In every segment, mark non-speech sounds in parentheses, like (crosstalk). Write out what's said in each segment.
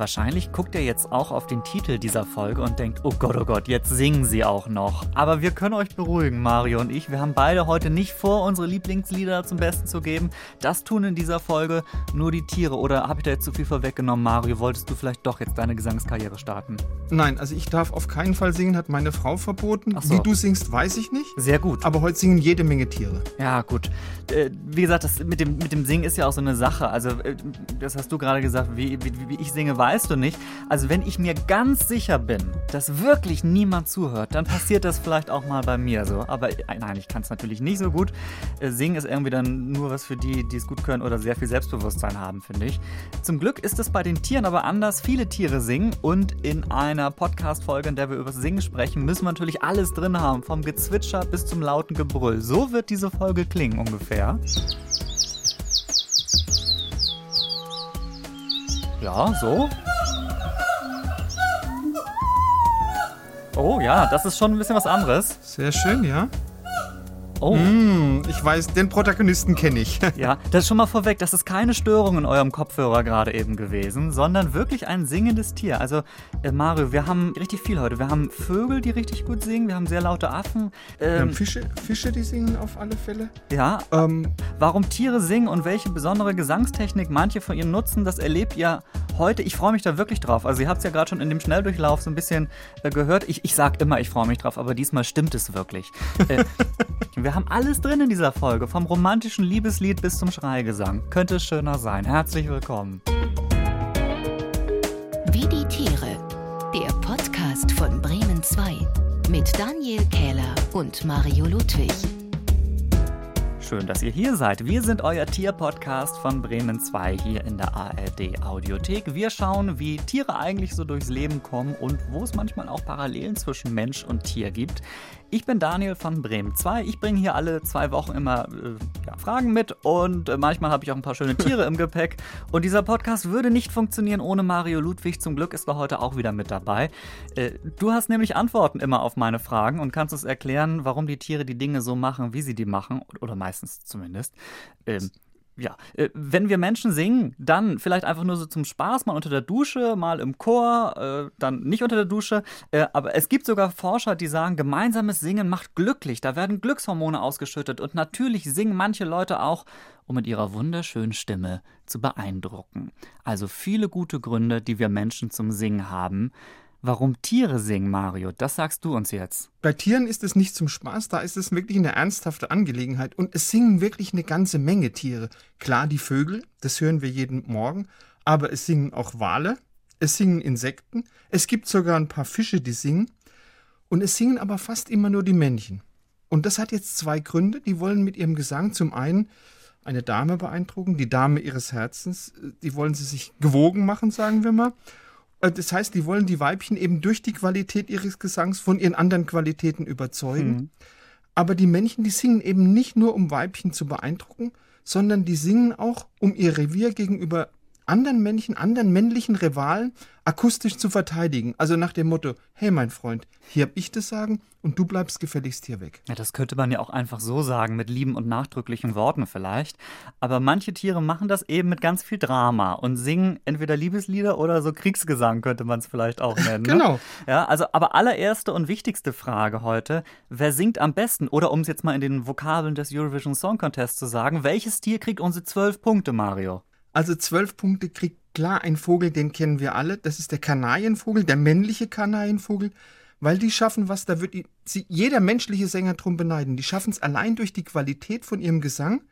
Wahrscheinlich guckt ihr jetzt auch auf den Titel dieser Folge und denkt, oh Gott, oh Gott, jetzt singen sie auch noch. Aber wir können euch beruhigen, Mario und ich. Wir haben beide heute nicht vor, unsere Lieblingslieder zum Besten zu geben. Das tun in dieser Folge nur die Tiere. Oder habe ich da jetzt zu viel vorweggenommen, Mario? Wolltest du vielleicht doch jetzt deine Gesangskarriere starten? Nein, also ich darf auf keinen Fall singen, hat meine Frau verboten. So. Wie du singst, weiß ich nicht. Sehr gut. Aber heute singen jede Menge Tiere. Ja, gut. Äh, wie gesagt, das mit dem, mit dem Singen ist ja auch so eine Sache. Also, äh, das hast du gerade gesagt, wie, wie, wie ich singe, weißt du nicht. Also, wenn ich mir ganz sicher bin, dass wirklich niemand zuhört, dann passiert das vielleicht auch mal bei mir so. Aber äh, nein, ich kann es natürlich nicht so gut. Äh, Singen ist irgendwie dann nur was für die, die es gut können oder sehr viel Selbstbewusstsein haben, finde ich. Zum Glück ist es bei den Tieren aber anders. Viele Tiere singen und in einer Podcast-Folge, in der wir über Singen sprechen, müssen wir natürlich alles drin haben. Vom Gezwitscher bis zum lauten Gebrüll. So wird diese Folge klingen ungefähr. Ja, so. Oh ja, das ist schon ein bisschen was anderes. Sehr schön, ja. Oh. Hm, ich weiß, den Protagonisten kenne ich. (laughs) Ja, das ist schon mal vorweg, das ist keine Störung in eurem Kopfhörer gerade eben gewesen, sondern wirklich ein singendes Tier. Also, äh, Mario, wir haben richtig viel heute. Wir haben Vögel, die richtig gut singen, wir haben sehr laute Affen. Wir haben Ähm, Fische, Fische, die singen auf alle Fälle. ja, Ähm, warum Tiere singen und welche besondere Gesangstechnik manche von ihnen nutzen, das erlebt ihr heute. Ich freue mich da wirklich drauf. Also, ihr habt es ja gerade schon in dem Schnelldurchlauf so ein bisschen äh, gehört. Ich, ich sag immer, ich freue mich drauf, aber diesmal stimmt es wirklich. Äh, (laughs) wir haben alles drin in dieser Folge, vom romantischen Liebeslied bis zum Schreigesang. Könnte es schöner sein. Herzlich willkommen. Wie die Tiere. Der Podcast von Bremen 2 mit Daniel Kähler und Mario Ludwig. Schön, dass ihr hier seid. Wir sind euer Tier-Podcast von Bremen 2 hier in der ARD Audiothek. Wir schauen, wie Tiere eigentlich so durchs Leben kommen und wo es manchmal auch Parallelen zwischen Mensch und Tier gibt. Ich bin Daniel von Bremen 2. Ich bringe hier alle zwei Wochen immer äh, ja, Fragen mit und äh, manchmal habe ich auch ein paar schöne Tiere im Gepäck. (laughs) Und dieser Podcast würde nicht funktionieren ohne Mario Ludwig. Zum Glück ist er heute auch wieder mit dabei. Äh, du hast nämlich Antworten immer auf meine Fragen und kannst uns erklären, warum die Tiere die Dinge so machen, wie sie die machen. Oder meistens zumindest. Ähm, ja, äh, wenn wir Menschen singen, dann vielleicht einfach nur so zum Spaß, mal unter der Dusche, mal im Chor, äh, dann nicht unter der Dusche. Äh, aber es gibt sogar Forscher, die sagen, gemeinsames Singen macht glücklich. Da werden Glückshormone ausgeschüttet. Und natürlich singen manche Leute auch, um mit ihrer wunderschönen Stimme zu beeindrucken. Also viele gute Gründe, die wir Menschen zum Singen haben. Warum Tiere singen, Mario, das sagst du uns jetzt. bei Tieren ist es nicht zum Spaß, da ist es wirklich eine ernsthafte Angelegenheit. Und es singen wirklich eine ganze Menge Tiere. Klar, die Vögel, das hören wir jeden Morgen, aber es singen auch Wale, es singen Insekten, es gibt sogar ein paar Fische, die singen. Und es singen aber fast immer nur die Männchen. Und das hat jetzt zwei Gründe. Die wollen mit ihrem Gesang zum einen eine Dame beeindrucken, die Dame ihres Herzens, äh, die wollen sie sich gewogen machen, sagen wir mal. Äh, Das heißt, die wollen die Weibchen eben durch die Qualität ihres Gesangs von ihren anderen Qualitäten überzeugen. Aber die Männchen, die singen eben nicht nur, um Weibchen zu beeindrucken, sondern die singen auch, um ihr Revier gegenüber anderen Männchen, anderen männlichen Rivalen akustisch zu verteidigen. Also nach dem Motto, hey mein Freund, hier hab ich das Sagen und du bleibst gefälligst hier weg. Ja, das könnte man ja auch einfach so sagen, mit lieben und nachdrücklichen Worten vielleicht. Aber manche Tiere machen das eben mit ganz viel Drama und singen entweder Liebeslieder oder so Kriegsgesang, könnte man es vielleicht auch nennen. Ne? Genau. Ja, also, aber allererste und wichtigste Frage heute: Wer singt am besten? Oder um es jetzt mal in den Vokabeln des Eurovision Song Contest zu sagen, welches Tier kriegt unsere zwölf Punkte, Mario? Also zwölf Punkte kriegt klar ein Vogel, den kennen wir alle. Das ist der Kanarienvogel, der männliche Kanarienvogel, weil die schaffen was, da wird sie, jeder menschliche Sänger drum beneiden. Die schaffen es allein durch die Qualität von ihrem Gesang,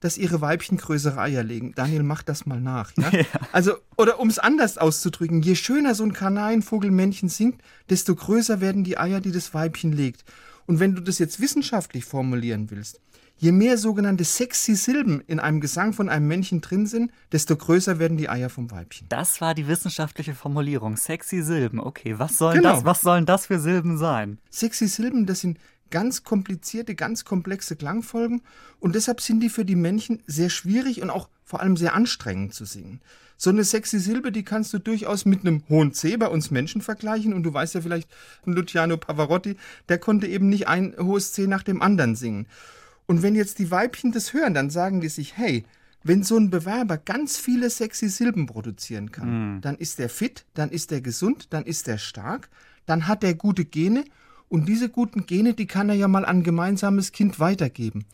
dass ihre Weibchen größere Eier legen. Daniel, mach das mal nach. Ja? (laughs) Also, oder um es anders auszudrücken, je schöner so ein Kanarienvogelmännchen singt, desto größer werden die Eier, die das Weibchen legt. Und wenn du das jetzt wissenschaftlich formulieren willst, je mehr sogenannte sexy Silben in einem Gesang von einem Männchen drin sind, desto größer werden die Eier vom Weibchen. Das war die wissenschaftliche Formulierung. Sexy Silben. Okay, was sollen, Genau. das, was sollen das für Silben sein? Sexy Silben, das sind ganz komplizierte, ganz komplexe Klangfolgen und deshalb sind die für die Männchen sehr schwierig und auch vor allem sehr anstrengend zu singen. So eine sexy Silbe, die kannst du durchaus mit einem hohen C bei uns Menschen vergleichen und du weißt ja vielleicht, Luciano Pavarotti, der konnte eben nicht ein hohes C nach dem anderen singen. Und wenn jetzt die Weibchen das hören, dann sagen die sich, hey, wenn so ein Bewerber ganz viele sexy Silben produzieren kann, Mhm. dann ist er fit, dann ist er gesund, dann ist er stark, dann hat er gute Gene und diese guten Gene, die kann er ja mal an ein gemeinsames Kind weitergeben.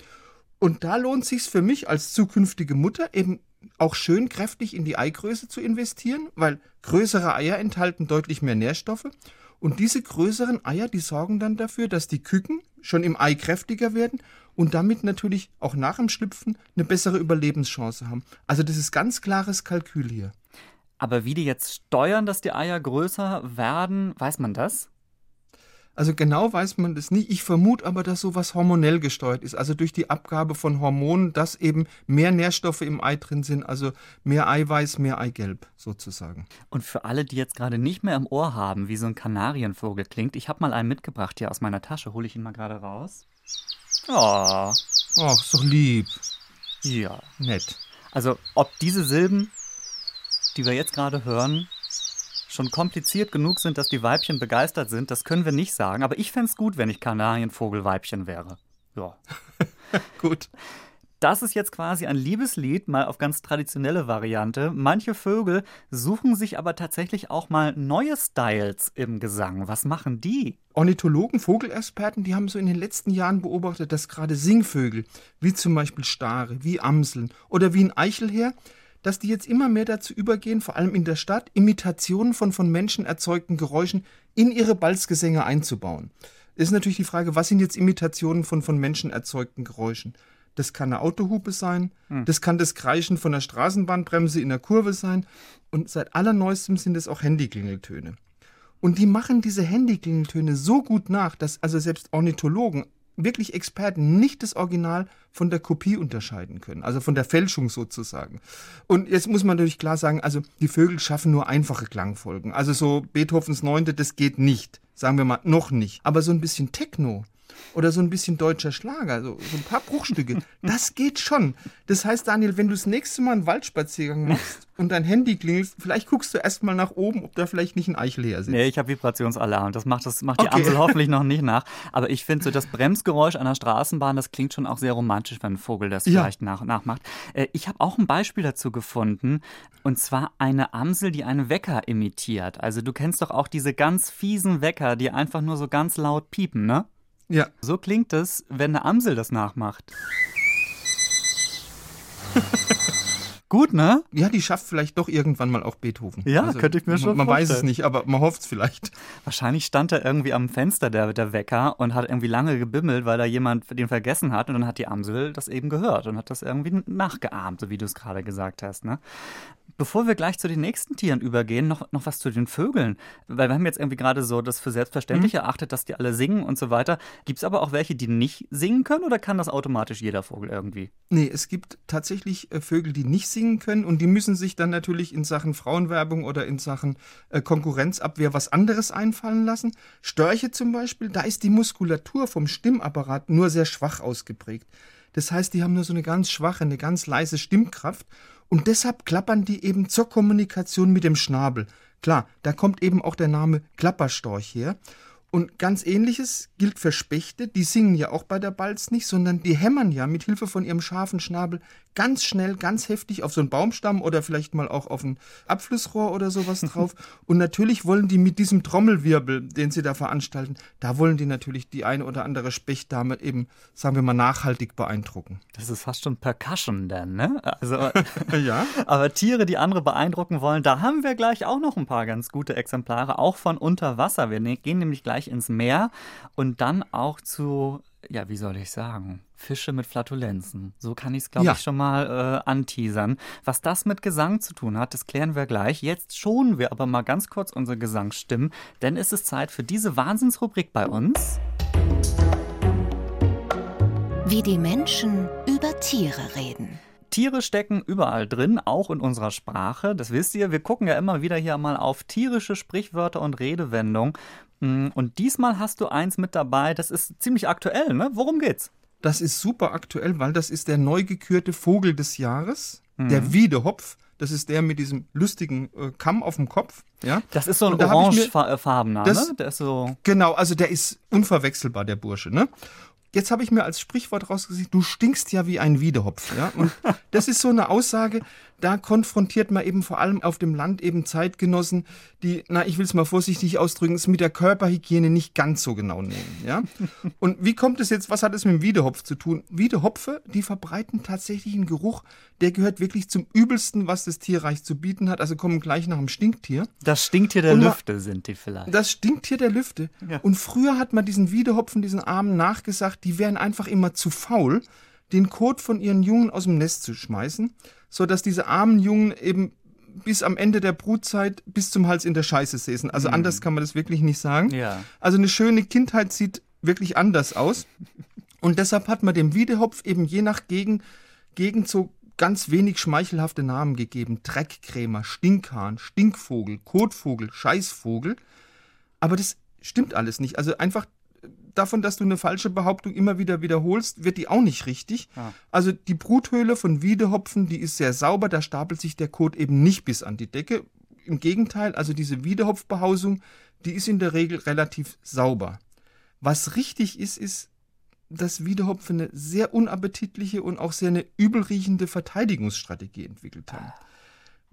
Und da lohnt sich's für mich als zukünftige Mutter eben auch schön kräftig in die Eigröße zu investieren, weil größere Eier enthalten deutlich mehr Nährstoffe. Und diese größeren Eier, die sorgen dann dafür, dass die Küken schon im Ei kräftiger werden und damit natürlich auch nach dem Schlüpfen eine bessere Überlebenschance haben. Also das ist ganz klares Kalkül hier. Aber wie die jetzt steuern, dass die Eier größer werden, weiß man das? Also genau weiß man das nicht. Ich vermute aber, dass sowas hormonell gesteuert ist. Also durch die Abgabe von Hormonen, dass eben mehr Nährstoffe im Ei drin sind. Also mehr Eiweiß, mehr Eigelb sozusagen. Und für alle, die jetzt gerade nicht mehr im Ohr haben, wie so ein Kanarienvogel klingt, ich habe mal einen mitgebracht hier aus meiner Tasche. Hole ich ihn mal gerade raus. Oh, Ach, ist doch lieb. ja. Nett. Also, ob diese Silben, die wir jetzt gerade hören, schon kompliziert genug sind, dass die Weibchen begeistert sind, das können wir nicht sagen. Aber ich fände es gut, wenn ich Kanarienvogelweibchen wäre. Ja. (laughs) Gut. Das ist jetzt quasi ein Liebeslied, mal auf ganz traditionelle Variante. Manche Vögel suchen sich aber tatsächlich auch mal neue Styles im Gesang. Was machen die? Ornithologen, Vogelexperten, die haben so in den letzten Jahren beobachtet, dass gerade Singvögel, wie zum Beispiel Stare, wie Amseln oder wie ein Eichelherr, dass die jetzt immer mehr dazu übergehen, vor allem in der Stadt, Imitationen von von Menschen erzeugten Geräuschen in ihre Balzgesänge einzubauen. Ist natürlich die Frage, was sind jetzt Imitationen von von Menschen erzeugten Geräuschen? Das kann eine Autohupe sein, das kann das Kreischen von der Straßenbahnbremse in der Kurve sein und seit allerneuestem sind es auch Handyklingeltöne. Und die machen diese Handyklingeltöne so gut nach, dass also selbst Ornithologen, wirklich Experten, nicht das Original von der Kopie unterscheiden können. Also von der Fälschung sozusagen. Und jetzt muss man natürlich klar sagen, also die Vögel schaffen nur einfache Klangfolgen. Also so Beethovens Neunte, das geht nicht. Sagen wir mal, noch nicht. Aber so ein bisschen Techno, oder so ein bisschen deutscher Schlager, so, so ein paar Bruchstücke. (laughs) Das geht schon. Das heißt, Daniel, wenn du das nächste Mal einen Waldspaziergang machst (laughs) und dein Handy klingelt, vielleicht guckst du erstmal nach oben, ob da vielleicht nicht ein Eichelherr sitzt. Nee, ich habe Vibrationsalarm. Das macht, das macht die Okay. Amsel hoffentlich noch nicht nach. (laughs) Aber ich finde so das Bremsgeräusch einer Straßenbahn, das klingt schon auch sehr romantisch, wenn ein Vogel das Ja. vielleicht nach, nachmacht. Äh, ich habe auch ein Beispiel dazu gefunden. Und zwar eine Amsel, die einen Wecker imitiert. Also du kennst doch auch diese ganz fiesen Wecker, die einfach nur so ganz laut piepen, ne? Ja, So klingt es, wenn eine Amsel das nachmacht. (laughs) Gut, ne? ja, die schafft vielleicht doch irgendwann mal auch Beethoven. Ja, könnte ich mir schon Man, man weiß es vorstellen. nicht, aber man hofft es vielleicht. Wahrscheinlich stand er irgendwie am Fenster, der, der Wecker, und hat irgendwie lange gebimmelt, weil da jemand den vergessen hat. Und dann hat die Amsel das eben gehört und hat das irgendwie nachgeahmt, so wie du es gerade gesagt hast. Ne? Bevor wir gleich zu den nächsten Tieren übergehen, noch, noch was zu den Vögeln. Weil wir haben jetzt irgendwie gerade so das für selbstverständlich erachtet, dass die alle singen und so weiter. Gibt es aber auch welche, die nicht singen können oder kann das automatisch jeder Vogel irgendwie? Nee, es gibt tatsächlich äh, Vögel, die nicht singen können und die müssen sich dann natürlich in Sachen Frauenwerbung oder in Sachen äh, Konkurrenzabwehr was anderes einfallen lassen. Störche zum Beispiel, da ist die Muskulatur vom Stimmapparat nur sehr schwach ausgeprägt. Das heißt, die haben nur so eine ganz schwache, eine ganz leise Stimmkraft und deshalb klappern die eben zur Kommunikation mit dem Schnabel. Klar, da kommt eben auch der Name Klapperstorch her. Und ganz ähnliches gilt für Spechte, die singen ja auch bei der Balz nicht, sondern die hämmern ja mit Hilfe von ihrem scharfen Schnabel ganz schnell, ganz heftig auf so einen Baumstamm oder vielleicht mal auch auf ein Abflussrohr oder sowas (laughs) drauf. Und natürlich wollen die mit diesem Trommelwirbel, den sie da veranstalten, da wollen die natürlich die eine oder andere Spechtdame eben, sagen wir mal, nachhaltig beeindrucken. Das ist fast schon Percussion dann, ne? Also, (laughs) Ja. (laughs) Aber Tiere, die andere beeindrucken wollen, da haben wir gleich auch noch ein paar ganz gute Exemplare, auch von unter Wasser. Wir ne- gehen nämlich gleich ins Meer und dann auch zu, ja, wie soll ich sagen, Fische mit Flatulenzen. So kann ich es, glaube Ja. ich, schon mal äh, anteasern. Was das mit Gesang zu tun hat, das klären wir gleich. Jetzt schonen wir aber mal ganz kurz unsere Gesangsstimmen, denn es ist Zeit für diese Wahnsinnsrubrik bei uns. Wie die Menschen über Tiere reden. Tiere stecken überall drin, auch in unserer Sprache. Das wisst ihr. Wir gucken ja immer wieder hier mal auf tierische Sprichwörter und Redewendungen. Mm, Und diesmal hast du eins mit dabei, das ist ziemlich aktuell, ne? Worum geht's? Das ist super aktuell, weil das ist der neu gekürte Vogel des Jahres, der Wiedehopf. Das ist der mit diesem lustigen äh, Kamm auf dem Kopf. Ja? Das ist so ein orangefarbener, Das- ne? Der ist so. Genau, also der ist unverwechselbar, der Bursche. Ne? Jetzt habe ich mir als Sprichwort rausgesehen, du stinkst ja wie ein Wiedehopf. Ja? Und das ist so eine Aussage, da konfrontiert man eben vor allem auf dem Land eben Zeitgenossen, die, na, ich will es mal vorsichtig ausdrücken, es mit der Körperhygiene nicht ganz so genau nehmen. Ja? Und wie kommt es jetzt, was hat es mit dem Wiedehopf zu tun? Wiedehopfe, die verbreiten tatsächlich einen Geruch, der gehört wirklich zum übelsten, was das Tierreich zu bieten hat. Also kommen gleich nach dem Stinktier. Das Stinktier der Lüfte sind die vielleicht. Das Stinktier der Lüfte. Ja. Und früher hat man diesen Wiedehopfen, diesen Armen nachgesagt, die wären einfach immer zu faul, den Kot von ihren Jungen aus dem Nest zu schmeißen so dass diese armen Jungen eben bis am Ende der Brutzeit bis zum Hals in der Scheiße säßen. Also mhm. anders kann man das wirklich nicht sagen. Ja. Also eine schöne Kindheit sieht wirklich anders aus. Und deshalb hat man dem Wiedehopf eben je nach Gegend, Gegend so ganz wenig schmeichelhafte Namen gegeben. Dreckkrämer, Stinkhahn, Stinkvogel, Kotvogel, Scheißvogel. Aber das stimmt alles nicht. Also einfach davon, dass du eine falsche Behauptung immer wieder wiederholst, wird die auch nicht richtig. Ja. Also die Bruthöhle von Wiedehopfen, die ist sehr sauber, da stapelt sich der Kot eben nicht bis an die Decke. Im Gegenteil, also diese Wiedehopfbehausung, die ist in der Regel relativ sauber. Was richtig ist, ist, dass Wiedehopfen eine sehr unappetitliche und auch sehr eine übelriechende Verteidigungsstrategie entwickelt haben. Ah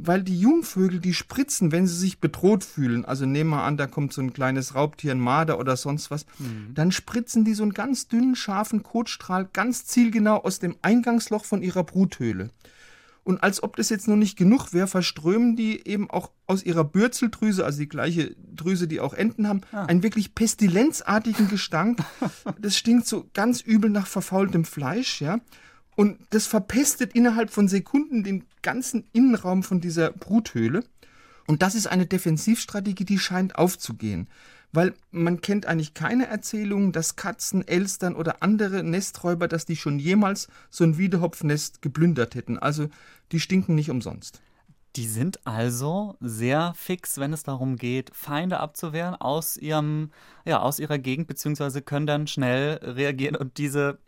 weil die Jungvögel, die spritzen, wenn sie sich bedroht fühlen. Also nehmen wir an, da kommt so ein kleines Raubtier, ein Marder oder sonst was. Mhm. Dann spritzen die so einen ganz dünnen, scharfen Kotstrahl ganz zielgenau aus dem Eingangsloch von ihrer Bruthöhle. Und als ob das jetzt noch nicht genug wäre, verströmen die eben auch aus ihrer Bürzeldrüse, also die gleiche Drüse, die auch Enten haben, ah. einen wirklich pestilenzartigen Gestank. (laughs) Das stinkt so ganz übel nach verfaultem Fleisch, ja. Und das verpestet innerhalb von Sekunden den ganzen Innenraum von dieser Bruthöhle. Und das ist eine Defensivstrategie, die scheint aufzugehen. Weil man kennt eigentlich keine Erzählungen, dass Katzen, Elstern oder andere Nesträuber, dass die schon jemals so ein Wiedehopfnest geplündert hätten. Also die stinken nicht umsonst. Die sind also sehr fix, wenn es darum geht, Feinde abzuwehren aus ihrem, ja, aus ihrer Gegend, beziehungsweise können dann schnell reagieren und diese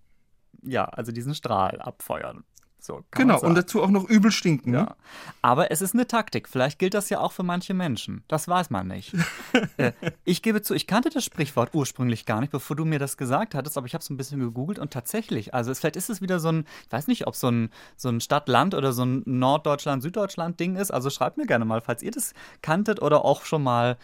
ja, also diesen Strahl abfeuern. So, genau, und dazu auch noch übel stinken. Ja. Aber es ist eine Taktik. Vielleicht gilt das ja auch für manche Menschen. Das weiß man nicht. (laughs) äh, ich gebe zu, ich kannte das Sprichwort ursprünglich gar nicht, bevor du mir das gesagt hattest, aber ich habe es ein bisschen gegoogelt und tatsächlich, also es, vielleicht ist es wieder so ein, ich weiß nicht, ob so ein, so ein Stadt-Land oder so ein Norddeutschland-Süddeutschland-Ding ist. Also schreibt mir gerne mal, falls ihr das kanntet oder auch schon mal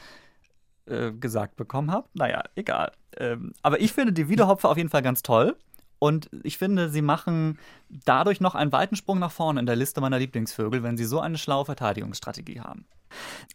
äh, gesagt bekommen habt. Naja, egal. Ähm, aber ich finde die Wiederhopfer auf jeden Fall ganz toll. Und ich finde, sie machen dadurch noch einen weiten Sprung nach vorne in der Liste meiner Lieblingsvögel, wenn sie so eine schlaue Verteidigungsstrategie haben.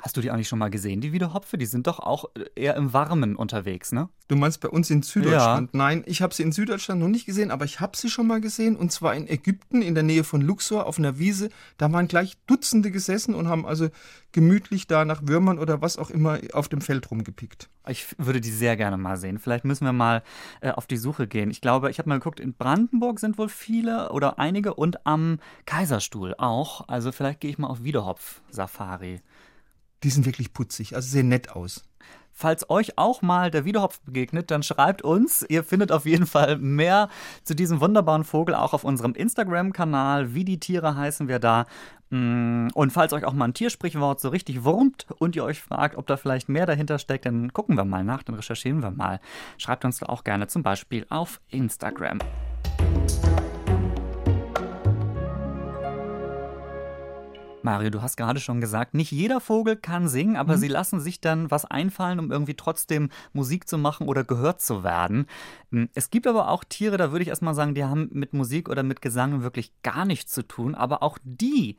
Hast du die eigentlich schon mal gesehen, die Wiedehopfe? Die sind doch auch eher im Warmen unterwegs, ne? Du meinst bei uns in Süddeutschland? Ja. Nein, ich habe sie in Süddeutschland noch nicht gesehen, aber ich habe sie schon mal gesehen und zwar in Ägypten in der Nähe von Luxor auf einer Wiese. Da waren gleich Dutzende gesessen und haben also gemütlich da nach Würmern oder was auch immer auf dem Feld rumgepickt. Ich würde die sehr gerne mal sehen. Vielleicht müssen wir mal äh, auf die Suche gehen. Ich glaube, ich habe mal geguckt, in Brandenburg sind wohl viele oder einige und am Kaiserstuhl auch. Also vielleicht gehe ich mal auf Wiederhopf-Safari. Die sind wirklich putzig, also sehen nett aus. Falls euch auch mal der Wiederhopf begegnet, dann schreibt uns. Ihr findet auf jeden Fall mehr zu diesem wunderbaren Vogel auch auf unserem Instagram-Kanal. Wie die Tiere heißen wir da. Mm, und falls euch auch mal ein Tiersprichwort so richtig wurmt und ihr euch fragt, ob da vielleicht mehr dahinter steckt, dann gucken wir mal nach, dann recherchieren wir mal. Schreibt uns da auch gerne zum Beispiel auf Instagram. Mario, du hast gerade schon gesagt, nicht jeder Vogel kann singen, aber mhm. sie lassen sich dann was einfallen, um irgendwie trotzdem Musik zu machen oder gehört zu werden. Hm, es gibt aber auch Tiere, da würde ich erstmal sagen, die haben mit Musik oder mit Gesang wirklich gar nichts zu tun, aber auch die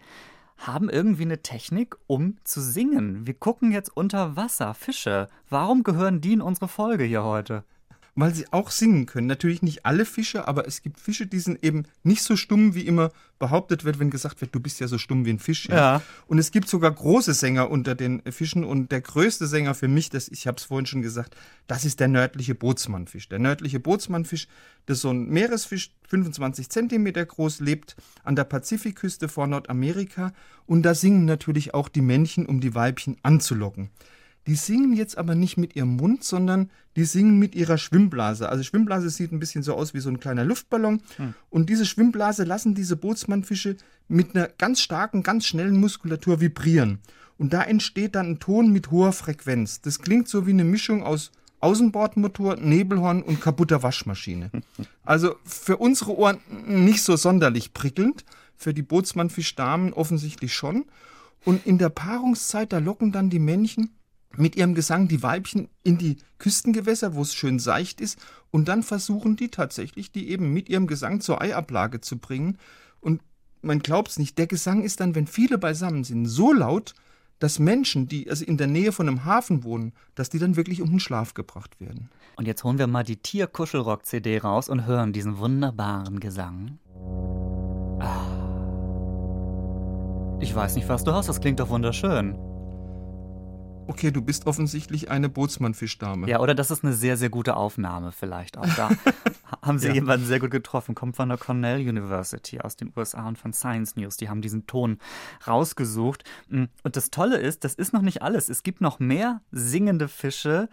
haben irgendwie eine Technik, um zu singen. Wir gucken jetzt unter Wasser, Fische. Warum gehören die in unsere Folge hier heute? Weil sie auch singen können. Natürlich nicht alle Fische, aber es gibt Fische, die sind eben nicht so stumm, wie immer behauptet wird, wenn gesagt wird, du bist ja so stumm wie ein Fisch. Ja. ja. Und es gibt sogar große Sänger unter den Fischen und der größte Sänger für mich, das, ich habe es vorhin schon gesagt, das ist der nördliche Bootsmannfisch. Der nördliche Bootsmannfisch, das ist so ein Meeresfisch, 25 Zentimeter groß, lebt an der Pazifikküste vor Nordamerika und da singen natürlich auch die Männchen, um die Weibchen anzulocken. Die singen jetzt aber nicht mit ihrem Mund, sondern die singen mit ihrer Schwimmblase. Also Schwimmblase sieht ein bisschen so aus wie so ein kleiner Luftballon. Hm. Und diese Schwimmblase lassen diese Bootsmannfische mit einer ganz starken, ganz schnellen Muskulatur vibrieren. Und da entsteht dann ein Ton mit hoher Frequenz. Das klingt so wie eine Mischung aus Außenbordmotor, Nebelhorn und kaputter Waschmaschine. (laughs) Also für unsere Ohren nicht so sonderlich prickelnd, für die Bootsmannfischdamen offensichtlich schon. Und in der Paarungszeit, da locken dann die Männchen mit ihrem Gesang die Weibchen in die Küstengewässer, wo es schön seicht ist, und dann versuchen die tatsächlich, die eben mit ihrem Gesang zur Eiablage zu bringen. Und man glaubt's nicht, der Gesang ist dann, wenn viele beisammen sind, so laut, dass Menschen, die also in der Nähe von einem Hafen wohnen, dass die dann wirklich um den Schlaf gebracht werden. Und jetzt holen wir mal die Tierkuschelrock-CD raus und hören diesen wunderbaren Gesang. Ah. Ich weiß nicht, was du hast, das klingt doch wunderschön. Okay, du bist offensichtlich eine Bootsmannfischdame. Ja, oder das ist eine sehr, sehr gute Aufnahme vielleicht auch da. (laughs) haben sie ja. jemanden sehr gut getroffen, kommt von der Cornell University aus den USA und von Science News. Die haben diesen Ton rausgesucht. Und das Tolle ist, das ist noch nicht alles. Es gibt noch mehr singende Fische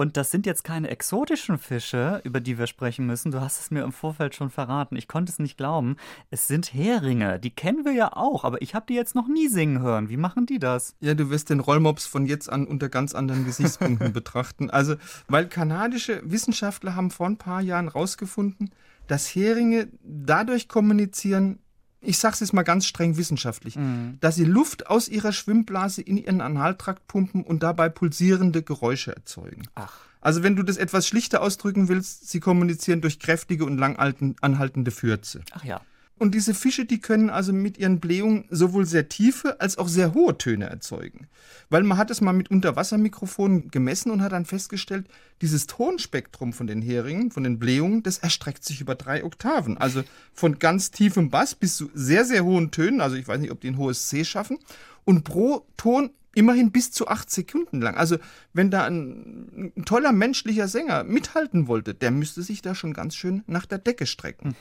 und das sind jetzt keine exotischen Fische, über die wir sprechen müssen. Du hast es mir im Vorfeld schon verraten. Ich konnte es nicht glauben. Es sind Heringe. Die kennen wir ja auch, aber ich habe die jetzt noch nie singen hören. Wie machen die das? Ja, du wirst den Rollmops von jetzt an unter ganz anderen Gesichtspunkten (laughs) betrachten. Also, weil kanadische Wissenschaftler haben vor ein paar Jahren rausgefunden, dass Heringe dadurch kommunizieren, ich sage es jetzt mal ganz streng wissenschaftlich, mhm. dass sie Luft aus ihrer Schwimmblase in ihren Analtrakt pumpen und dabei pulsierende Geräusche erzeugen. Ach. Also wenn du das etwas schlichter ausdrücken willst, sie kommunizieren durch kräftige und lang anhaltende Fürze. Ach ja. Und diese Fische, die können also mit ihren Blähungen sowohl sehr tiefe als auch sehr hohe Töne erzeugen. Weil man hat es mal mit Unterwassermikrofonen gemessen und hat dann festgestellt, dieses Tonspektrum von den Heringen, von den Blähungen, das erstreckt sich über drei Oktaven. Also von ganz tiefem Bass bis zu sehr, sehr hohen Tönen. Also ich weiß nicht, ob die ein hohes C schaffen. Und pro Ton immerhin bis zu acht Sekunden lang. Also wenn da ein, ein, toller menschlicher Sänger mithalten wollte, der müsste sich da schon ganz schön nach der Decke strecken.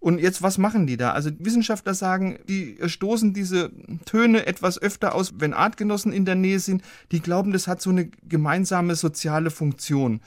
Und jetzt, was machen die da? Also Wissenschaftler sagen, die stoßen diese Töne etwas öfter aus, wenn Artgenossen in der Nähe sind. Die glauben, das hat so eine gemeinsame soziale Funktion.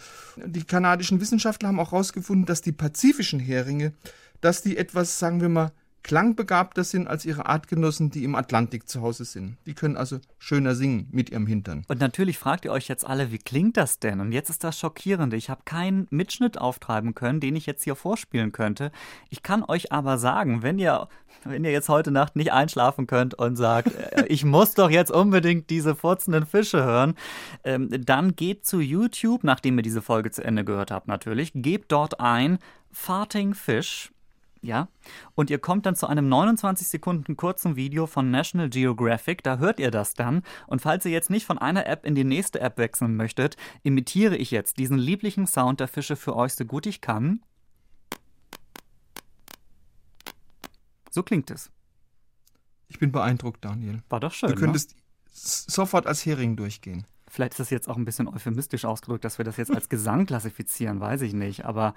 Die kanadischen Wissenschaftler haben auch herausgefunden, dass die pazifischen Heringe, dass die etwas, sagen wir mal, klangbegabter sind als ihre Artgenossen, die im Atlantik zu Hause sind. Die können also schöner singen mit ihrem Hintern. Und natürlich fragt ihr euch jetzt alle, wie klingt das denn? Und jetzt ist das Schockierende. Ich habe keinen Mitschnitt auftreiben können, den ich jetzt hier vorspielen könnte. Ich kann euch aber sagen, wenn ihr, wenn ihr jetzt heute Nacht nicht einschlafen könnt und sagt, (laughs) äh, ich muss doch jetzt unbedingt diese furzenden Fische hören, ähm, dann geht zu YouTube, nachdem ihr diese Folge zu Ende gehört habt natürlich, gebt dort ein Farting Fish ja, und ihr kommt dann zu einem 29 Sekunden kurzen Video von National Geographic, da hört ihr das dann. Und falls ihr jetzt nicht von einer App in die nächste App wechseln möchtet, imitiere ich jetzt diesen lieblichen Sound der Fische für euch so gut ich kann. So klingt es. Ich bin beeindruckt, Daniel. War doch schön. Du könntest ne? sofort als Hering durchgehen. Vielleicht ist das jetzt auch ein bisschen euphemistisch ausgedrückt, dass wir das jetzt als Gesang klassifizieren, weiß ich nicht. Aber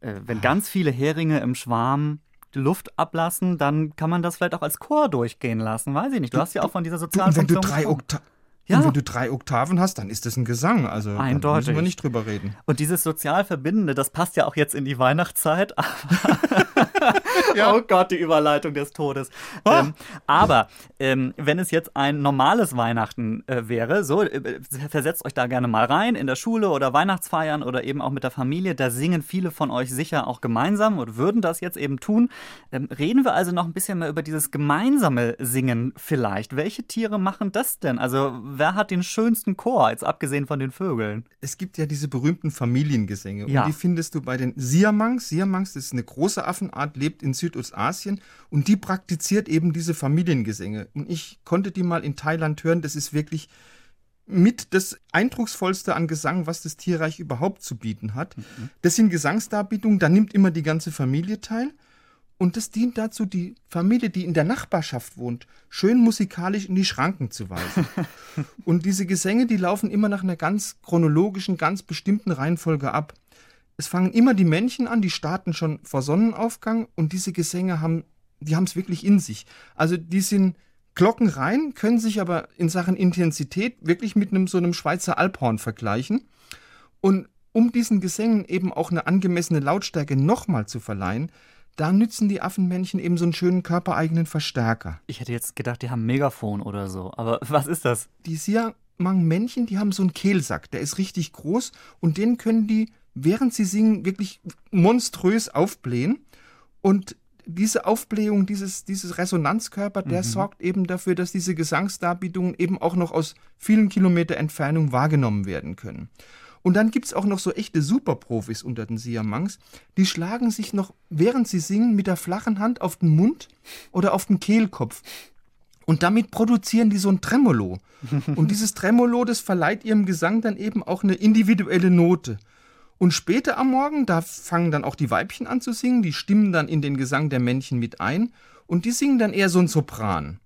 äh, wenn ganz viele Heringe im Schwarm die Luft ablassen, dann kann man das vielleicht auch als Chor durchgehen lassen, weiß ich nicht. Du, du hast ja auch von dieser sozialen du, wenn du drei Oktaven ja. Und wenn du drei Oktaven hast, dann ist das ein Gesang. Also Eindeutig. da müssen wir nicht drüber reden. Und dieses sozial Verbindende, das passt ja auch jetzt in die Weihnachtszeit. (laughs) ja. Oh Gott, die Überleitung des Todes. Ah. Ähm, aber ähm, wenn es jetzt ein normales Weihnachten äh, wäre, so äh, versetzt euch da gerne mal rein in der Schule oder Weihnachtsfeiern oder eben auch mit der Familie. Da singen viele von euch sicher auch gemeinsam und würden das jetzt eben tun. Ähm, reden wir also noch ein bisschen mehr über dieses gemeinsame Singen vielleicht. Welche Tiere machen das denn? Also wer hat den schönsten Chor, jetzt abgesehen von den Vögeln? Es gibt ja diese berühmten Familiengesänge. Ja. Und die findest du bei den Siamangs. Siamangs ist eine große Affenart, lebt in Südostasien und die praktiziert eben diese Familiengesänge. Und ich konnte die mal in Thailand hören. Das ist wirklich mit das eindrucksvollste an Gesang, was das Tierreich überhaupt zu bieten hat. Mhm. Das sind Gesangsdarbietungen, da nimmt immer die ganze Familie teil. Und das dient dazu, die Familie, die in der Nachbarschaft wohnt, schön musikalisch in die Schranken zu weisen. (laughs) und diese Gesänge, die laufen immer nach einer ganz chronologischen, ganz bestimmten Reihenfolge ab. Es fangen immer die Männchen an, die starten schon vor Sonnenaufgang und diese Gesänge haben, die haben es wirklich in sich. Also die sind glockenrein, können sich aber in Sachen Intensität wirklich mit einem so einem Schweizer Alphorn vergleichen. Und um diesen Gesängen eben auch eine angemessene Lautstärke nochmal zu verleihen, da nützen die Affenmännchen eben so einen schönen körpereigenen Verstärker. Ich hätte jetzt gedacht, die haben Megafon oder so. Aber (laughs) was ist das? Die Sia Singmang-Männchen, die haben so einen Kehlsack, der ist richtig groß und den können die, während sie singen, wirklich monströs aufblähen. Und diese Aufblähung, dieses, dieses Resonanzkörper, der sorgt eben dafür, dass diese Gesangsdarbietungen eben auch noch aus vielen Kilometer Entfernung wahrgenommen werden können. Und dann gibt's auch noch so echte Superprofis unter den Siamangs, die schlagen sich noch, während sie singen, mit der flachen Hand auf den Mund oder auf den Kehlkopf. Und damit produzieren die so ein Tremolo. (laughs) Und dieses Tremolo, das verleiht ihrem Gesang dann eben auch eine individuelle Note. Und später am Morgen, da fangen dann auch die Weibchen an zu singen, die stimmen dann in den Gesang der Männchen mit ein und die singen dann eher so ein Sopran.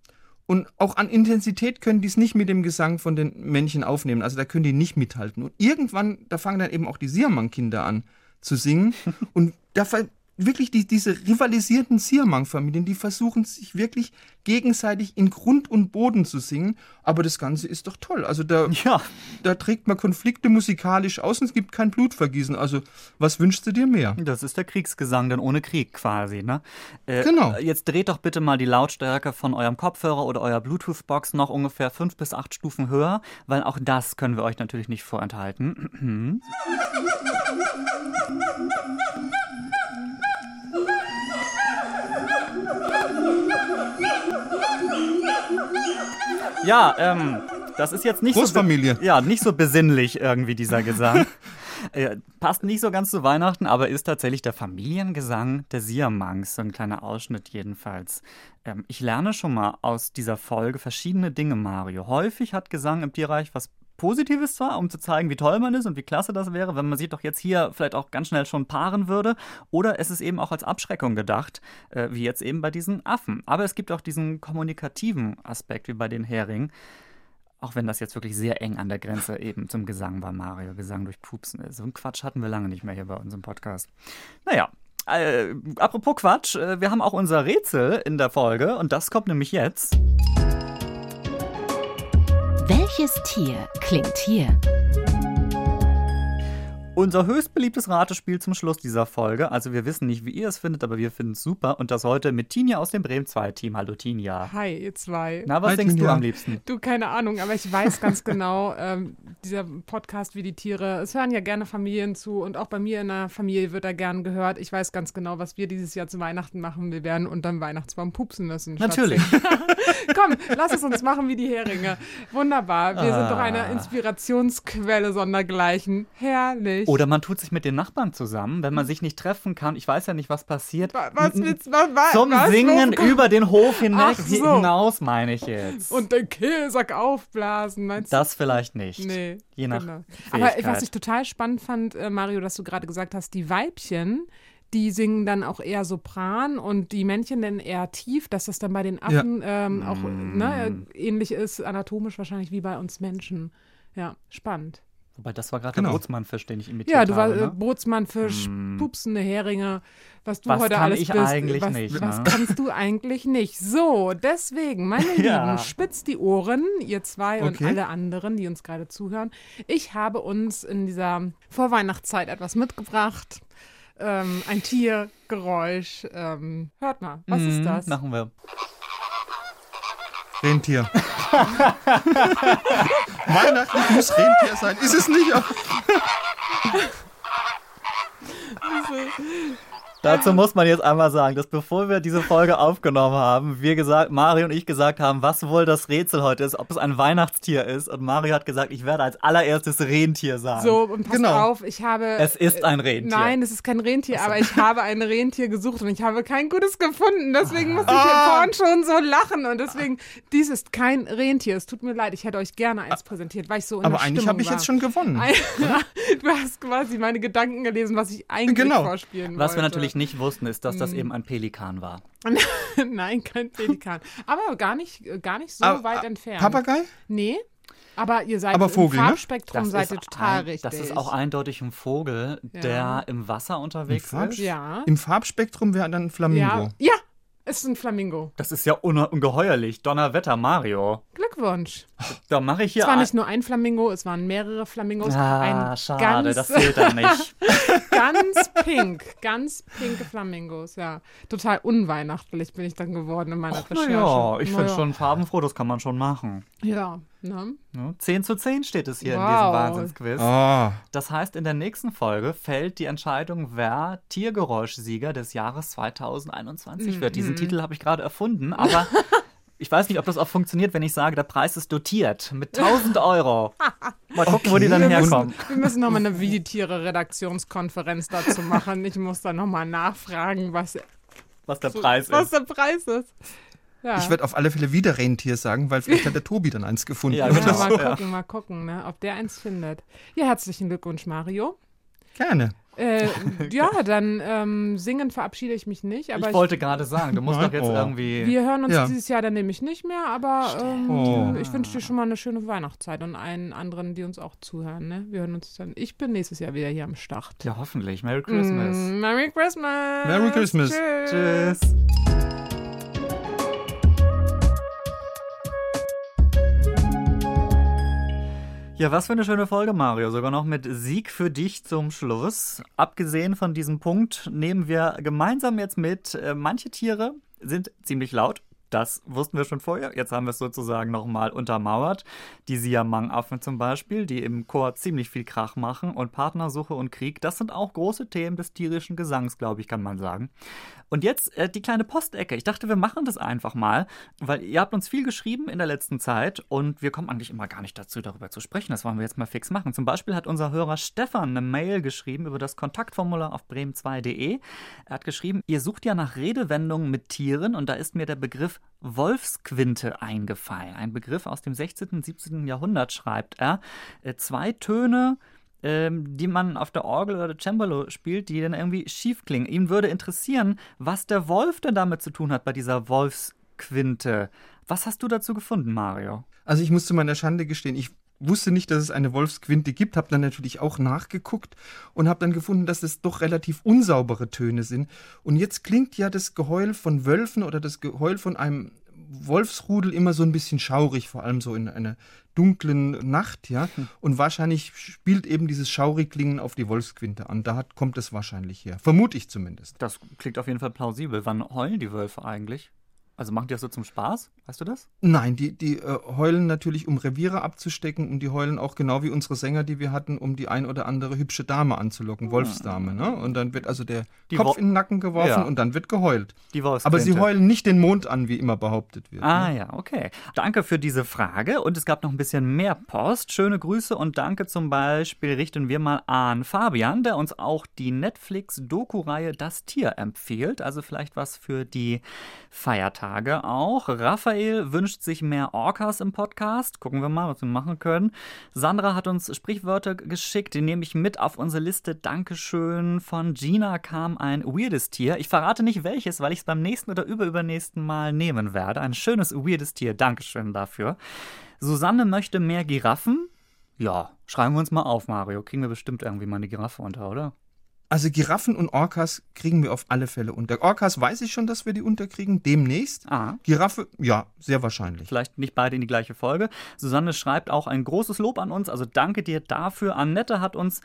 Und auch an Intensität können die es nicht mit dem Gesang von den Männchen aufnehmen. Also da können die nicht mithalten. Und irgendwann, da fangen dann eben auch die Siamang-Kinder an zu singen. (laughs) Und da wirklich die, diese rivalisierenden Siamang-Familien, die versuchen sich wirklich gegenseitig in Grund und Boden zu singen. Aber das Ganze ist doch toll. Also da, Ja, da trägt man Konflikte musikalisch aus und es gibt kein Blutvergießen. Also was wünschst du dir mehr? das ist der Kriegsgesang, dann ohne Krieg quasi, ne? Äh, Genau. Jetzt dreht doch bitte mal die Lautstärke von eurem Kopfhörer oder eurer Bluetooth-Box noch ungefähr fünf bis acht Stufen höher, weil auch das können wir euch natürlich nicht vorenthalten. (clears throat) Ja, ähm, das ist jetzt nicht Großfamilie. so ja, nicht so besinnlich irgendwie dieser Gesang. (laughs) äh, passt nicht so ganz zu Weihnachten, aber ist tatsächlich der Familiengesang der Siamangs, so ein kleiner Ausschnitt jedenfalls. Ähm, ich lerne schon mal aus dieser Folge verschiedene Dinge, Mario. Häufig hat Gesang im Tierreich was Positives zwar, um zu zeigen, wie toll man ist und wie klasse das wäre, wenn man sich doch jetzt hier vielleicht auch ganz schnell schon paaren würde. Oder es ist eben auch als Abschreckung gedacht, äh, wie jetzt eben bei diesen Affen. Aber es gibt auch diesen kommunikativen Aspekt, wie bei den Heringen. Auch wenn das jetzt wirklich sehr eng an der Grenze eben zum Gesang bei Mario, Gesang durch Pupsen ist. So einen Quatsch hatten wir lange nicht mehr hier bei uns im Podcast. Naja, äh, apropos Quatsch, äh, wir haben auch unser Rätsel in der Folge und das kommt nämlich jetzt. Welches Tier klingt hier? Unser höchst beliebtes Ratespiel zum Schluss dieser Folge. Also wir wissen nicht, wie ihr es findet, aber wir finden es super. Und das heute mit Tinja aus dem Bremen 2 Team. Hallo Tinja. Hi, ihr zwei. Na, was Hi, denkst du Tinja. am liebsten? Du, keine Ahnung, aber ich weiß ganz (laughs) genau, ähm, dieser Podcast wie die Tiere, es hören ja gerne Familien zu und auch bei mir in der Familie wird er gern gehört. Ich weiß ganz genau, was wir dieses Jahr zu Weihnachten machen. Wir werden unterm Weihnachtsbaum pupsen müssen. Natürlich. (laughs) Komm, lass es uns machen wie die Heringe. Wunderbar. Wir sind doch eine Ah. Inspirationsquelle sondergleichen. Herrlich. Oder man tut sich mit den Nachbarn zusammen, wenn man sich nicht treffen kann. Ich weiß ja nicht, was passiert. Wa- was willst was, was, Zum was, Singen was- über den Hof hinweg so. hinaus, meine ich jetzt. Und den Kehlsack aufblasen, meinst du? das vielleicht nicht. Nee. Je nach genau. Aber was ich total spannend fand, äh, Mario, dass du gerade gesagt hast, die Weibchen, die singen dann auch eher Sopran und die Männchen dann eher tief, dass das dann bei den Affen ähm, auch Mm. ne, ähnlich ist, anatomisch wahrscheinlich wie bei uns Menschen. Ja, spannend. Wobei, das war gerade Genau. der Bootsmann-Fisch, den ich imitiert Ja, du habe. warst äh, ne? Bootsmannfisch, pupsende Heringe, was du Was heute kann alles ich bist. eigentlich was, nicht, Was ne? kannst du eigentlich nicht? So, deswegen, meine (laughs) Ja. Lieben, spitzt die Ohren, ihr zwei und Okay. alle anderen, die uns gerade zuhören. Ich habe uns in dieser Vorweihnachtszeit etwas mitgebracht. Ähm, ein Tiergeräusch. Ähm, hört mal, was ist Mhm, das? Machen wir. Rentier. Weihnachtlich muss Rentier sein. Ist es nicht? Dazu muss man jetzt einmal sagen, dass bevor wir diese Folge aufgenommen haben, wir gesagt, Mario und ich gesagt haben, was wohl das Rätsel heute ist, ob es ein Weihnachtstier ist. Und Mario hat gesagt, ich werde als allererstes Rentier sagen. So, und pass Genau. auf, ich habe. Es ist ein Rentier. Nein, es ist kein Rentier, aber ich habe ein Rentier gesucht und ich habe kein gutes gefunden. Deswegen musste ich Ah. vorhin schon so lachen. Und deswegen, dies ist kein Rentier. Es tut mir leid, ich hätte euch gerne eins präsentiert, weil ich so in Aber der eigentlich habe ich war. jetzt schon gewonnen. (laughs) Du hast quasi meine Gedanken gelesen, was ich eigentlich Genau. vorspielen Was wir wollte. Natürlich nicht wussten, ist, dass Mhm. das eben ein Pelikan war. (laughs) Nein, kein Pelikan. Aber gar nicht, gar nicht so Aber- weit entfernt. Papagei? Nee. Aber ihr seid Aber im Vogel, ne? Farbspektrum seid ihr total ein, richtig. das ist auch eindeutig ein Vogel, Ja. der im Wasser unterwegs Im ist. Ja. Im Farbspektrum wäre dann ein Flamingo. Ja. Ja, ist ein Flamingo. Das ist ja un ungeheuerlich. Donnerwetter, Mario. Glückwunsch. Da mache ich hier Es war nicht nur ein Flamingo, es waren mehrere Flamingos. Ah, ein schade, ganz, das zählt dann nicht. (laughs) ganz pink, ganz pinke Flamingos, ja. Total unweihnachtlich bin ich dann geworden in meiner Ach, Recherche. naja, ich finde schon farbenfroh, das kann man schon machen. Ja, Ne? Ne? 10 zu 10 steht es hier in Wow. diesem Wahnsinnsquiz. Oh, Das heißt, in der nächsten Folge fällt die Entscheidung, wer Tiergeräuschsieger des Jahres 2021 wird. Diesen Titel habe ich gerade erfunden, aber (laughs) ich weiß nicht, ob das auch funktioniert, wenn ich sage, der Preis ist dotiert mit 1000 Euro. (laughs) Mal gucken, wo die dann Okay. herkommen. Wir müssen nochmal eine Wie-die-Tiere-Redaktionskonferenz dazu machen. Ich muss da nochmal nachfragen, was, Was der Preis was ist. der Preis ist. Ja. ich werde auf alle Fälle wieder Rentier sagen, weil vielleicht hat der Tobi dann eins gefunden. Ja, oder genau. ja, so. mal gucken, mal gucken, ne, ob der eins findet. Ja, herzlichen Glückwunsch, Mario. Gerne. Äh, ja, dann ähm, singen verabschiede ich mich nicht, aber Ich wollte gerade sagen, du musst doch jetzt Oh. irgendwie. wir hören uns Ja. dieses Jahr dann nämlich nicht mehr, aber ähm, Oh. ich wünsche dir schon mal eine schöne Weihnachtszeit und allen anderen, die uns auch zuhören. Ne? Wir hören uns dann. Ich bin nächstes Jahr wieder hier am Start. ja, hoffentlich. Merry Christmas. Mm, Merry Christmas. Merry Christmas. Tschüss. Tschüss. Ja, was für eine schöne Folge, Mario. Sogar noch mit Sieg für dich zum Schluss. Abgesehen von diesem Punkt nehmen wir gemeinsam jetzt mit, äh, manche Tiere sind ziemlich laut. Das wussten wir schon vorher. Jetzt haben wir es sozusagen nochmal untermauert. Die Siamang-Affen zum Beispiel, die im Chor ziemlich viel Krach machen. Und Partnersuche und Krieg, das sind auch große Themen des tierischen Gesangs, glaube ich, kann man sagen. Und jetzt äh, die kleine Postecke. Ich dachte, wir machen das einfach mal, weil ihr habt uns viel geschrieben in der letzten Zeit und wir kommen eigentlich immer gar nicht dazu, darüber zu sprechen. Das wollen wir jetzt mal fix machen. Zum Beispiel hat unser Hörer Stefan eine Mail geschrieben über das Kontaktformular auf bremen2.de. Er hat geschrieben, ihr sucht ja nach Redewendungen mit Tieren und da ist mir der Begriff Wolfsquinte eingefallen. Ein Begriff aus dem 16. und 17. Jahrhundert, schreibt er. Äh, zwei Töne ähm, die man auf der Orgel oder der Cembalo spielt, die dann irgendwie schief klingen. Ihm würde interessieren, was der Wolf denn damit zu tun hat bei dieser Wolfsquinte. Was hast du dazu gefunden, Mario? Also ich muss zu meiner Schande gestehen, ich wusste nicht, dass es eine Wolfsquinte gibt, habe dann natürlich auch nachgeguckt und habe dann gefunden, dass es doch relativ unsaubere Töne sind. Und jetzt klingt ja das Geheul von Wölfen oder das Geheul von einem Wolfsrudel immer so ein bisschen schaurig, vor allem so in einer dunklen Nacht, ja. Und wahrscheinlich spielt eben dieses Schaurigklingen auf die Wolfsquinte an. Da hat, kommt es wahrscheinlich her. Vermute ich zumindest. Das klingt auf jeden Fall plausibel. Wann heulen die Wölfe eigentlich? Also machen die das so zum Spaß? Weißt du das? Nein, die, die äh, heulen natürlich, um Reviere abzustecken und die heulen auch genau wie unsere Sänger, die wir hatten, um die ein oder andere hübsche Dame anzulocken, Wolfsdame. Ne? Und dann wird also der Die Kopf Wo- in den Nacken geworfen Ja. und dann wird geheult. Die Wolfsquinte. Aber sie heulen nicht den Mond an, wie immer behauptet wird. Ah ne? ja, okay. Danke für diese Frage. Und es gab noch ein bisschen mehr Post. Schöne Grüße und danke zum Beispiel richten wir mal an Fabian, der uns auch die Netflix-Doku-Reihe Das Tier empfiehlt. Also vielleicht was für die Feiertage auch. Raphael wünscht sich mehr Orcas im Podcast. Gucken wir mal, was wir machen können. Sandra hat uns Sprichwörter geschickt. Die nehme ich mit auf unsere Liste. Dankeschön. Von Gina kam ein weirdes Tier. Ich verrate nicht welches, weil ich es beim nächsten oder überübernächsten Mal nehmen werde. Ein schönes weirdes Tier. Dankeschön dafür. Susanne möchte mehr Giraffen. Ja, schreiben wir uns mal auf, Mario. Kriegen wir bestimmt irgendwie mal eine Giraffe unter, oder? Also Giraffen und Orcas kriegen wir auf alle Fälle unter. Orcas weiß ich schon, dass wir die unterkriegen, demnächst. Ah. Giraffe, ja, sehr wahrscheinlich. Vielleicht nicht beide in die gleiche Folge. Susanne schreibt auch ein großes Lob an uns, also danke dir dafür. Annette hat uns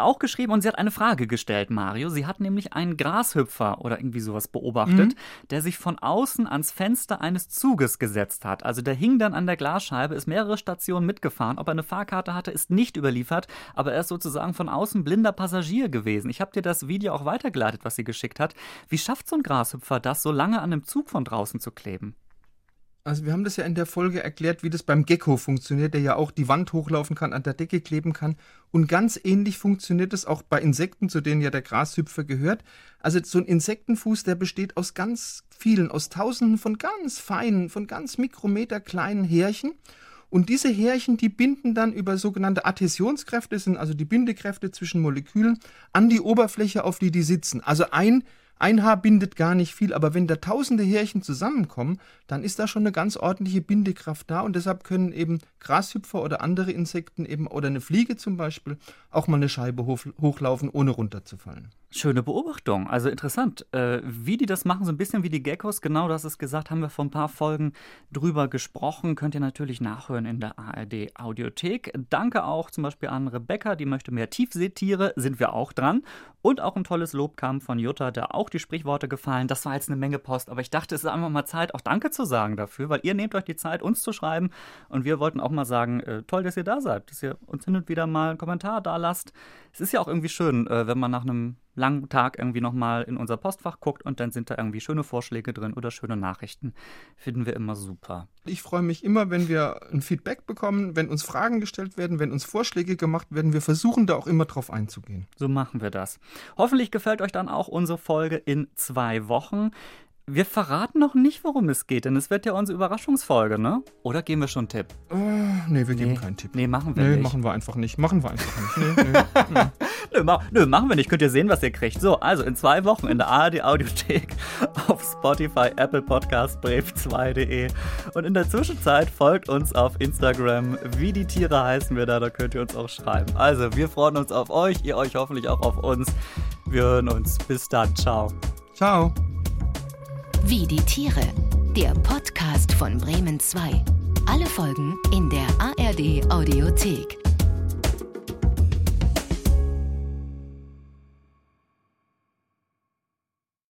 auch geschrieben und sie hat eine Frage gestellt, Mario. Sie hat nämlich einen Grashüpfer oder irgendwie sowas beobachtet, der sich von außen ans Fenster eines Zuges gesetzt hat. Also der hing dann an der Glasscheibe, ist mehrere Stationen mitgefahren. Ob er eine Fahrkarte hatte, ist nicht überliefert, aber er ist sozusagen von außen blinder Passagier gewesen. Ich habe dir das Video auch weitergeleitet, was sie geschickt hat. Wie schafft so ein Grashüpfer das, so lange an einem Zug von draußen zu kleben? Also wir haben das ja in der Folge erklärt, wie das beim Gecko funktioniert, der ja auch die Wand hochlaufen kann, an der Decke kleben kann. Und ganz ähnlich funktioniert es auch bei Insekten, zu denen ja der Grashüpfer gehört. Also so ein Insektenfuß, der besteht aus ganz vielen, aus tausenden von ganz feinen, von ganz mikrometer kleinen Härchen. Und diese Härchen, die binden dann über sogenannte Adhäsionskräfte, sind also die Bindekräfte zwischen Molekülen, an die Oberfläche, auf die die sitzen. Also ein ein Haar bindet gar nicht viel, aber wenn da tausende Härchen zusammenkommen, dann ist da schon eine ganz ordentliche Bindekraft da und deshalb können eben Grashüpfer oder andere Insekten eben oder eine Fliege zum Beispiel auch mal eine Scheibe hoch, hochlaufen, ohne runterzufallen. Schöne Beobachtung. Also interessant, äh, wie die das machen, so ein bisschen wie die Geckos. Genau, das ist gesagt, haben wir vor ein paar Folgen drüber gesprochen. Könnt ihr natürlich nachhören in der ARD Audiothek. Danke auch zum Beispiel an Rebecca, die möchte mehr Tiefseetiere, sind wir auch dran. Und auch ein tolles Lob kam von Jutta, da auch die Sprichworte gefallen. Das war jetzt eine Menge Post, aber ich dachte, es ist einfach mal Zeit, auch Danke zu sagen dafür, weil ihr nehmt euch die Zeit, uns zu schreiben. Und wir wollten auch mal sagen, äh, toll, dass ihr da seid, dass ihr uns hin und wieder mal einen Kommentar da lasst. Es ist ja auch irgendwie schön, äh, wenn man nach einem langen Tag irgendwie nochmal in unser Postfach guckt und dann sind da irgendwie schöne Vorschläge drin oder schöne Nachrichten. Finden wir immer super. Ich freue mich immer, wenn wir ein Feedback bekommen, wenn uns Fragen gestellt werden, wenn uns Vorschläge gemacht werden. Wir versuchen da auch immer drauf einzugehen. So machen wir das. Hoffentlich gefällt euch dann auch unsere Folge in zwei Wochen. Wir verraten noch nicht, worum es geht, denn es wird ja unsere Überraschungsfolge, ne? Oder geben wir schon einen Tipp? Äh, nee, wir geben keinen Tipp. Nee, machen wir Nee, nicht. machen wir einfach nicht. Machen wir einfach nicht. (laughs) Nee, nee. Nö, ma nö, machen wir nicht. Könnt ihr sehen, was ihr kriegt. So, also in zwei Wochen in der ARD Audiothek (laughs) auf Spotify, Apple Podcast, brave2.de. Und in der Zwischenzeit folgt uns auf Instagram. Wie die Tiere heißen wir da, da könnt ihr uns auch schreiben. Also, wir freuen uns auf euch, ihr euch hoffentlich auch auf uns. Wir hören uns. Bis dann. Ciao. Ciao. Wie die Tiere. Der Podcast von Bremen 2. Alle Folgen in der ARD Audiothek.